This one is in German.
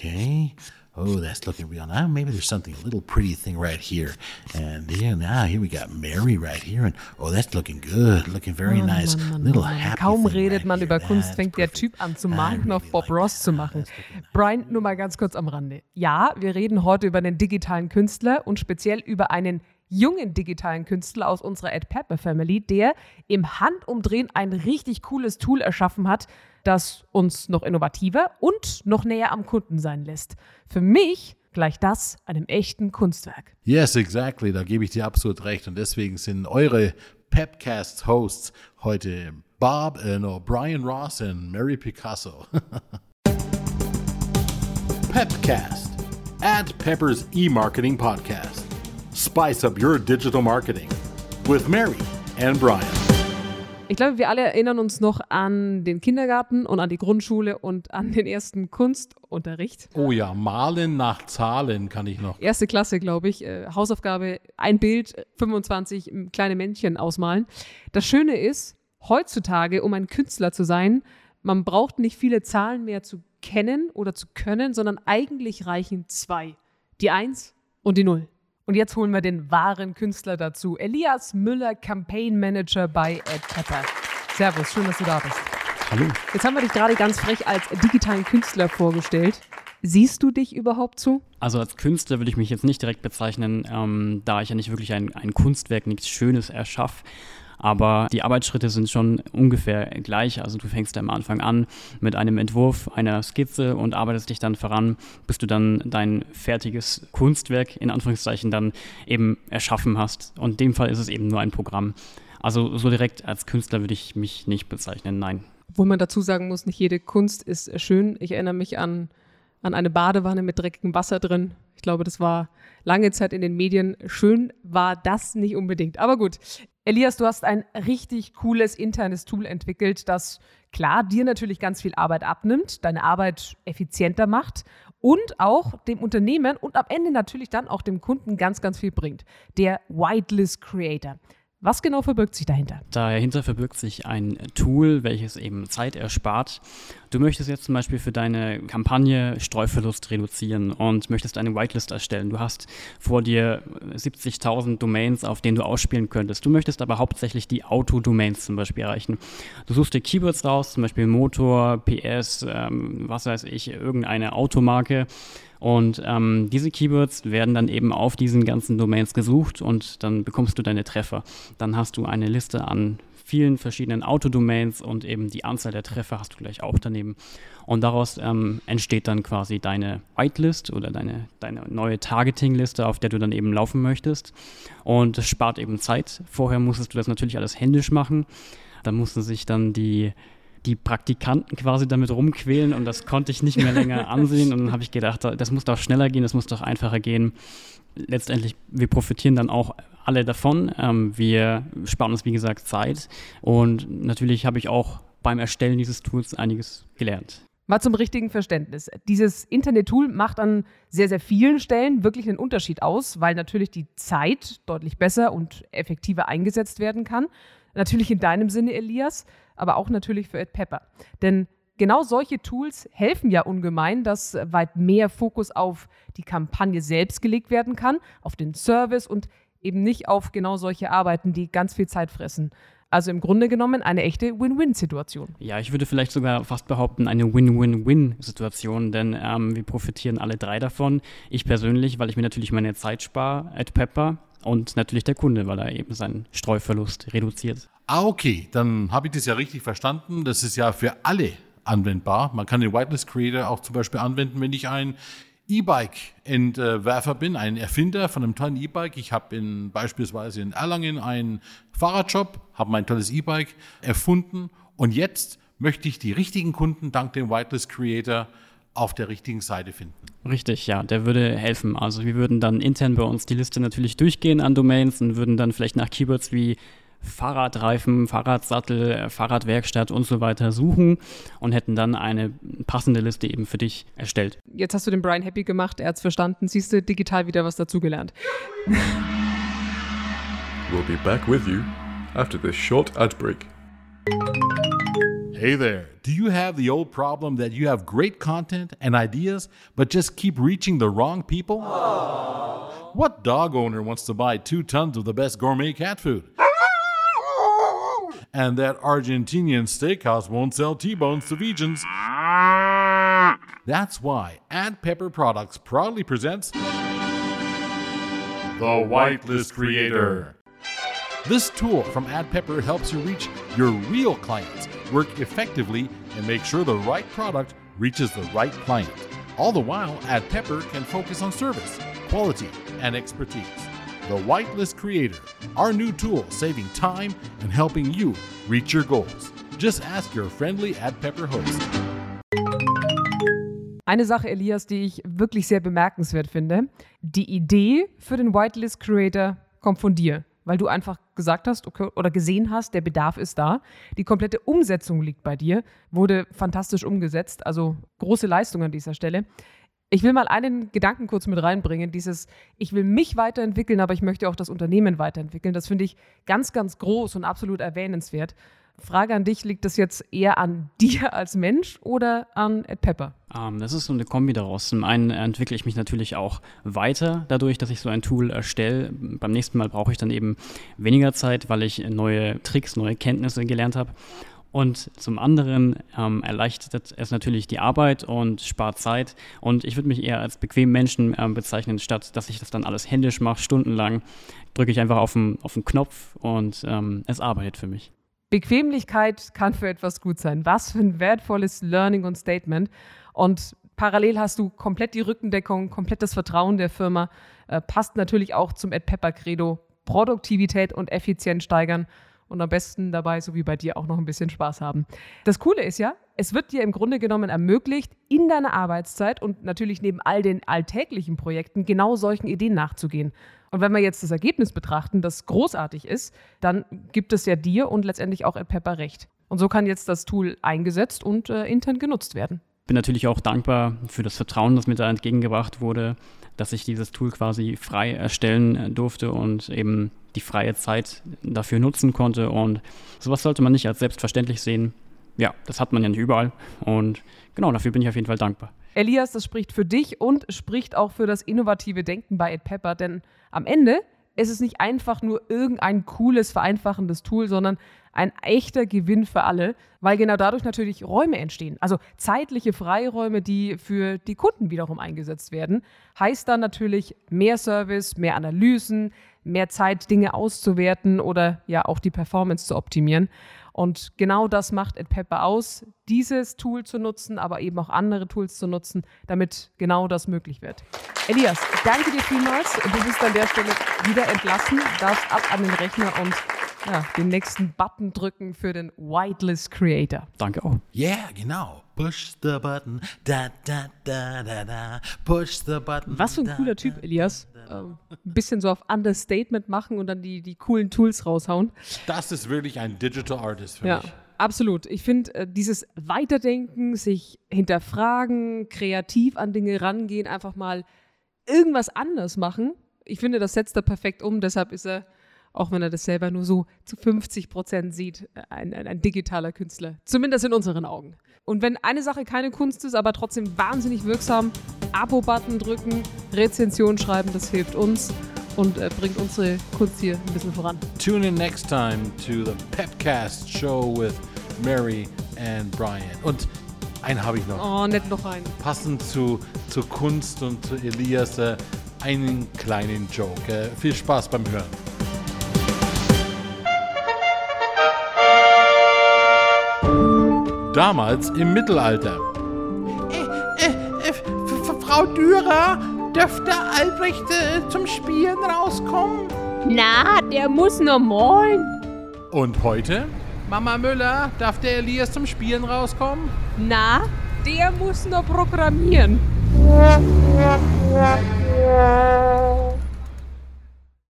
Okay. Oh, that's looking real. Now maybe there's something, a little pretty thing right here. And yeah, now here we got Mary right here. And oh, that's looking good. Looking very nice. little happy Kaum redet man über Kunst, fängt der. Typ an zu malen auf Bob Ross zu machen. Brian, nur mal ganz kurz am Rande. Ja, wir reden heute über einen digitalen Künstler und speziell über einen jungen digitalen Künstler aus unserer Ed Pepper Family, der im Handumdrehen ein richtig cooles Tool erschaffen hat, das uns noch innovativer und noch näher am Kunden sein lässt. Für mich gleicht das einem echten Kunstwerk. Yes, exactly. Da gebe ich dir absolut recht. Und deswegen sind eure Pepcast-Hosts heute Bob, äh, no, Brian Ross und Mary Picasso. Pepcast, at Pepper's e-marketing podcast. Spice up your digital marketing with Mary and Brian. Ich glaube, wir alle erinnern uns noch an den Kindergarten und an die Grundschule und an den ersten Kunstunterricht. Oh ja, malen nach Zahlen kann ich noch. Erste Klasse, glaube ich. Äh, Hausaufgabe, ein Bild, 25 kleine Männchen ausmalen. Das Schöne ist, heutzutage, um ein Künstler zu sein, man braucht nicht viele Zahlen mehr zu kennen oder zu können, sondern eigentlich reichen zwei. Die Eins und die Null. Und jetzt holen wir den wahren Künstler dazu. Elias Müller, Campaign Manager bei Ed Pepper. Servus, schön, dass du da bist. Hallo. Jetzt haben wir dich gerade ganz frech als digitalen Künstler vorgestellt. Siehst du dich überhaupt so? Also als Künstler würde ich mich jetzt nicht direkt bezeichnen, ähm, da ich ja nicht wirklich ein, ein Kunstwerk, nichts Schönes erschaffe. Aber die Arbeitsschritte sind schon ungefähr gleich. Also du fängst am Anfang an mit einem Entwurf einer Skizze und arbeitest dich dann voran, bis du dann dein fertiges Kunstwerk in Anführungszeichen dann eben erschaffen hast. Und in dem Fall ist es eben nur ein Programm. Also so direkt als Künstler würde ich mich nicht bezeichnen, nein. Obwohl man dazu sagen muss, nicht jede Kunst ist schön. Ich erinnere mich an, an eine Badewanne mit dreckigem Wasser drin. Ich glaube, das war lange Zeit in den Medien. Schön war das nicht unbedingt. Aber gut. Elias, du hast ein richtig cooles internes Tool entwickelt, das klar dir natürlich ganz viel Arbeit abnimmt, deine Arbeit effizienter macht und auch dem Unternehmen und am Ende natürlich dann auch dem Kunden ganz, ganz viel bringt. Der Whitelist Creator. Was genau verbirgt sich dahinter? Dahinter verbirgt sich ein Tool, welches eben Zeit erspart. Du möchtest jetzt zum Beispiel für deine Kampagne Streuverlust reduzieren und möchtest eine Whitelist erstellen. Du hast vor dir 70.000 Domains, auf denen du ausspielen könntest. Du möchtest aber hauptsächlich die Auto-Domains zum Beispiel erreichen. Du suchst dir Keywords raus, zum Beispiel Motor, PS, ähm, was weiß ich, irgendeine Automarke. Und ähm, diese Keywords werden dann eben auf diesen ganzen Domains gesucht und dann bekommst du deine Treffer. Dann hast du eine Liste an vielen verschiedenen Autodomains und eben die Anzahl der Treffer hast du gleich auch daneben. Und daraus ähm, entsteht dann quasi deine Whitelist oder deine, deine neue Targeting-Liste, auf der du dann eben laufen möchtest. Und das spart eben Zeit. Vorher musstest du das natürlich alles händisch machen. Da mussten sich dann die die Praktikanten quasi damit rumquälen und das konnte ich nicht mehr länger ansehen. Und dann habe ich gedacht, das muss doch schneller gehen, das muss doch einfacher gehen. Letztendlich, wir profitieren dann auch alle davon. Ähm, wir sparen uns, wie gesagt, Zeit. Und natürlich habe ich auch beim Erstellen dieses Tools einiges gelernt. Mal zum richtigen Verständnis. Dieses Internet-Tool macht an sehr, sehr vielen Stellen wirklich einen Unterschied aus, weil natürlich die Zeit deutlich besser und effektiver eingesetzt werden kann. Natürlich in deinem Sinne, Elias, aber auch natürlich für Ed Pepper. Denn genau solche Tools helfen ja ungemein, dass weit mehr Fokus auf die Kampagne selbst gelegt werden kann, auf den Service und eben nicht auf genau solche Arbeiten, die ganz viel Zeit fressen. Also im Grunde genommen eine echte Win-Win-Situation. Ja, ich würde vielleicht sogar fast behaupten, eine Win-Win-Win-Situation, denn ähm, wir profitieren alle drei davon. Ich persönlich, weil ich mir natürlich meine Zeit spare, Ed Pepper, und natürlich der Kunde, weil er eben seinen Streuverlust reduziert. Ah, okay, dann habe ich das ja richtig verstanden. Das ist ja für alle anwendbar. Man kann den Whitelist Creator auch zum Beispiel anwenden, wenn ich ein E-Bike-Entwerfer bin, ein Erfinder von einem tollen E-Bike. Ich habe in, beispielsweise in Erlangen einen Fahrradshop, habe mein tolles E-Bike erfunden und jetzt möchte ich die richtigen Kunden dank dem Whitelist Creator auf der richtigen Seite finden. Richtig, ja, der würde helfen. Also wir würden dann intern bei uns die Liste natürlich durchgehen an Domains und würden dann vielleicht nach Keywords wie Fahrradreifen, Fahrradsattel, Fahrradwerkstatt und so weiter suchen und hätten dann eine passende Liste eben für dich erstellt. Jetzt hast du den Brian happy gemacht, er hat's verstanden. Siehst du, digital wieder was dazugelernt. We'll be back with you after this short ad break. Hey there. Do you have the old problem that you have great content and ideas, but just keep reaching the wrong people? What dog owner wants to buy two tons of the best gourmet cat food? And that Argentinian steakhouse won't sell T bones to vegans. That's why Ad Pepper Products proudly presents The Whitelist Creator. This tool from Ad Pepper helps you reach your real clients, work effectively, and make sure the right product reaches the right client. All the while, Ad Pepper can focus on service, quality, and expertise. The Whitelist Creator, our new tool saving time and helping you reach your goals. Just ask your friendly AdPepper host. Eine Sache, Elias, die ich wirklich sehr bemerkenswert finde. Die Idee für den Whitelist Creator kommt von dir, weil du einfach gesagt hast okay, oder gesehen hast, der Bedarf ist da. Die komplette Umsetzung liegt bei dir, wurde fantastisch umgesetzt, also große Leistung an dieser Stelle. Ich will mal einen Gedanken kurz mit reinbringen, dieses, ich will mich weiterentwickeln, aber ich möchte auch das Unternehmen weiterentwickeln. Das finde ich ganz, ganz groß und absolut erwähnenswert. Frage an dich, liegt das jetzt eher an dir als Mensch oder an Ed Pepper? Um, ähm, das ist so eine Kombi daraus. Zum einen entwickle ich mich natürlich auch weiter dadurch, dass ich so ein Tool erstelle. Beim nächsten Mal brauche ich dann eben weniger Zeit, weil ich neue Tricks, neue Kenntnisse gelernt habe. Und zum anderen ähm, erleichtert es natürlich die Arbeit und spart Zeit. Und ich würde mich eher als bequemen Menschen ähm, bezeichnen, statt dass ich das dann alles händisch mache, stundenlang, drücke ich einfach auf den, auf den Knopf und ähm, es arbeitet für mich. Bequemlichkeit kann für etwas gut sein. Was für ein wertvolles Learning und Statement. Und parallel hast du komplett die Rückendeckung, komplett das Vertrauen der Firma. Äh, passt natürlich auch zum Ed Pepper Credo. Produktivität und Effizienz steigern und am besten dabei, so wie bei dir, auch noch ein bisschen Spaß haben. Das Coole ist ja, es wird dir im Grunde genommen ermöglicht, in deiner Arbeitszeit und natürlich neben all den alltäglichen Projekten genau solchen Ideen nachzugehen. Und wenn wir jetzt das Ergebnis betrachten, das großartig ist, dann gibt es ja dir und letztendlich auch Pepper recht. Und so kann jetzt das Tool eingesetzt und äh, intern genutzt werden. Bin natürlich auch dankbar für das Vertrauen, das mir da entgegengebracht wurde, dass ich dieses Tool quasi frei erstellen äh, durfte und eben die freie Zeit dafür nutzen konnte. Und sowas sollte man nicht als selbstverständlich sehen. Ja, das hat man ja nicht überall. Und genau, dafür bin ich auf jeden Fall dankbar. Elias, das spricht für dich und spricht auch für das innovative Denken bei Ed Pepper, denn am Ende ist es nicht einfach nur irgendein cooles, vereinfachendes Tool, sondern ein echter Gewinn für alle, weil genau dadurch natürlich Räume entstehen. Also zeitliche Freiräume, die für die Kunden wiederum eingesetzt werden. Heißt dann natürlich mehr Service, mehr Analysen, mehr Zeit, Dinge auszuwerten oder ja auch die Performance zu optimieren. Und genau das macht AdPepper aus, dieses Tool zu nutzen, aber eben auch andere Tools zu nutzen, damit genau das möglich wird. Elias, ich danke dir vielmals. Du bist an der Stelle wieder entlassen, darfst ab an den Rechner und ja, den nächsten Button drücken für den Whitelist Creator. Danke auch. Yeah, genau. Push the button, da da da da da. Push the button. Was für ein cooler Typ, Elias. Ähm, ein bisschen so auf Understatement machen und dann die, die coolen Tools raushauen. Das ist wirklich ein Digital Artist für ja. mich. Absolut. Ich finde, äh, dieses Weiterdenken, sich hinterfragen, kreativ an Dinge rangehen, einfach mal irgendwas anders machen. Ich finde, das setzt er perfekt um. Deshalb ist er auch wenn er das selber nur so zu 50 Prozent sieht, ein, ein, ein, digitaler Künstler. Zumindest in unseren Augen. Und wenn eine Sache keine Kunst ist, aber trotzdem wahnsinnig wirksam, Abo-Button drücken, Rezension schreiben, das hilft uns und äh, bringt unsere Kunst hier ein bisschen voran. Tune in next time to the Pepcast Show with Mary and Brian. Und einen habe ich noch. Oh, nett noch einen. Passend zu, zu Kunst und zu Elias äh, einen kleinen Joke. Äh, viel Spaß beim Hören. Damals im Mittelalter. Äh, äh, äh, Frau Dürer, dürfte Albrecht äh, zum Spielen rauskommen? Na, der muss noch malen. Und heute? Mama Müller, darf der Elias zum Spielen rauskommen? Na, der muss noch programmieren.